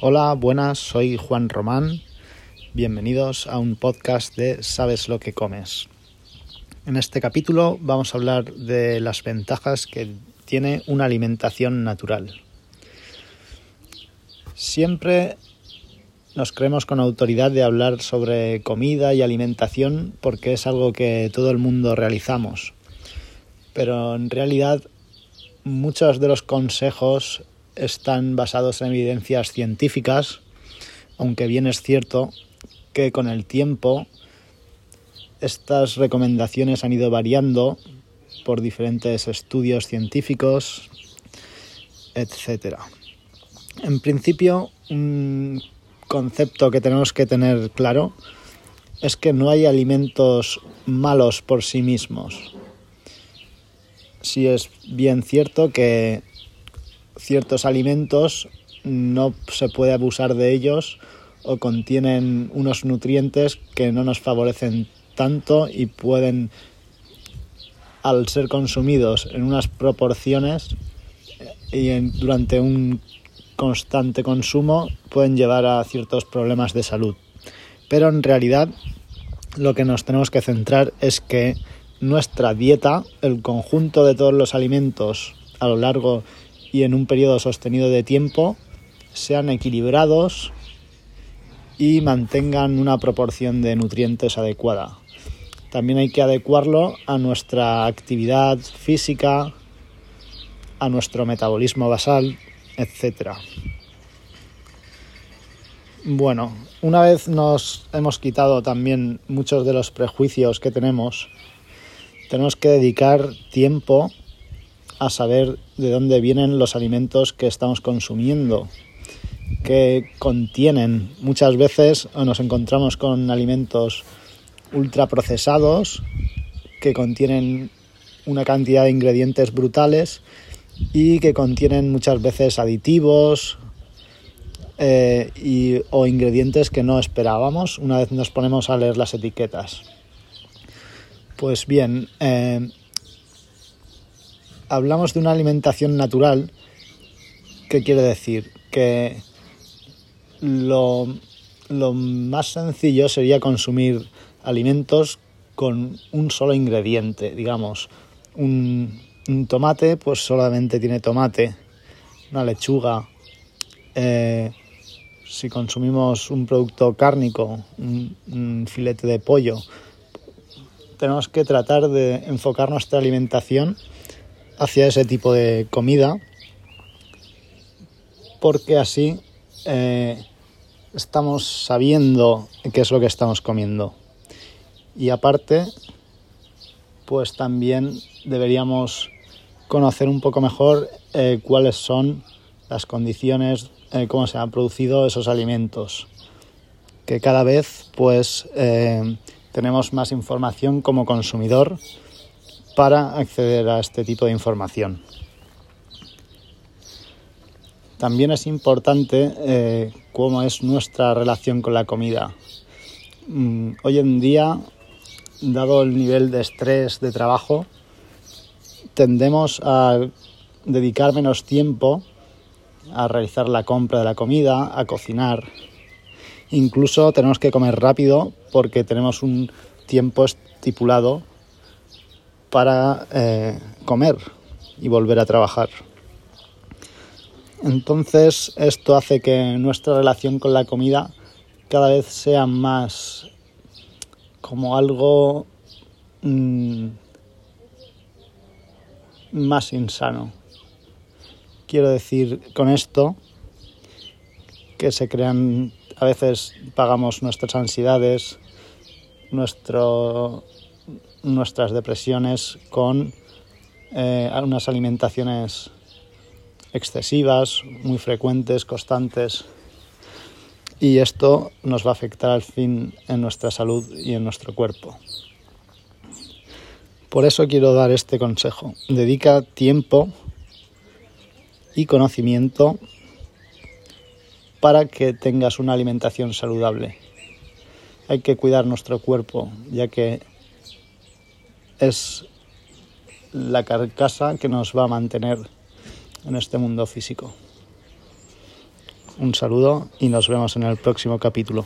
Hola, buenas, soy Juan Román. Bienvenidos a un podcast de Sabes lo que comes. En este capítulo vamos a hablar de las ventajas que tiene una alimentación natural. Siempre nos creemos con autoridad de hablar sobre comida y alimentación porque es algo que todo el mundo realizamos. Pero en realidad muchos de los consejos están basados en evidencias científicas, aunque bien es cierto que con el tiempo estas recomendaciones han ido variando por diferentes estudios científicos, etc. En principio, un concepto que tenemos que tener claro es que no hay alimentos malos por sí mismos. Si es bien cierto que ciertos alimentos no se puede abusar de ellos o contienen unos nutrientes que no nos favorecen tanto y pueden, al ser consumidos en unas proporciones y durante un constante consumo, pueden llevar a ciertos problemas de salud. Pero en realidad lo que nos tenemos que centrar es que nuestra dieta, el conjunto de todos los alimentos a lo largo y en un periodo sostenido de tiempo sean equilibrados y mantengan una proporción de nutrientes adecuada. También hay que adecuarlo a nuestra actividad física, a nuestro metabolismo basal, etc. Bueno, una vez nos hemos quitado también muchos de los prejuicios que tenemos, tenemos que dedicar tiempo a saber de dónde vienen los alimentos que estamos consumiendo, que contienen. Muchas veces nos encontramos con alimentos ultraprocesados que contienen una cantidad de ingredientes brutales y que contienen muchas veces aditivos eh, y, o ingredientes que no esperábamos una vez nos ponemos a leer las etiquetas. Pues bien, eh, hablamos de una alimentación natural, ¿qué quiere decir? Que lo, más sencillo sería consumir alimentos con un solo ingrediente, digamos, un, tomate pues solamente tiene tomate, una lechuga, eh, si consumimos un producto cárnico, un, filete de pollo, tenemos que tratar de enfocar nuestra alimentación hacia ese tipo de comida porque así eh, estamos sabiendo qué es lo que estamos comiendo. Y aparte, pues también deberíamos conocer un poco mejor eh, cuáles son las condiciones, eh, cómo se han producido esos alimentos. Que cada vez pues tenemos más información como consumidor para acceder a este tipo de información. También es importante eh, cómo es nuestra relación con la comida. Mm, hoy en día, dado el nivel de estrés de trabajo, tendemos a dedicar menos tiempo a realizar la compra de la comida, a cocinar. Incluso tenemos que comer rápido porque tenemos un tiempo estipulado para eh, comer y volver a trabajar. Entonces esto hace que nuestra relación con la comida cada vez sea más como algo mm, más insano. Quiero decir con esto que se crean, a veces pagamos nuestras ansiedades, nuestro nuestras depresiones con eh, unas alimentaciones excesivas, muy frecuentes, constantes. Y esto nos va a afectar al fin en nuestra salud y en nuestro cuerpo. Por eso quiero dar este consejo. Dedica tiempo y conocimiento para que tengas una alimentación saludable. Hay que cuidar nuestro cuerpo, ya que es la carcasa que nos va a mantener en este mundo físico. Un saludo y nos vemos en el próximo capítulo.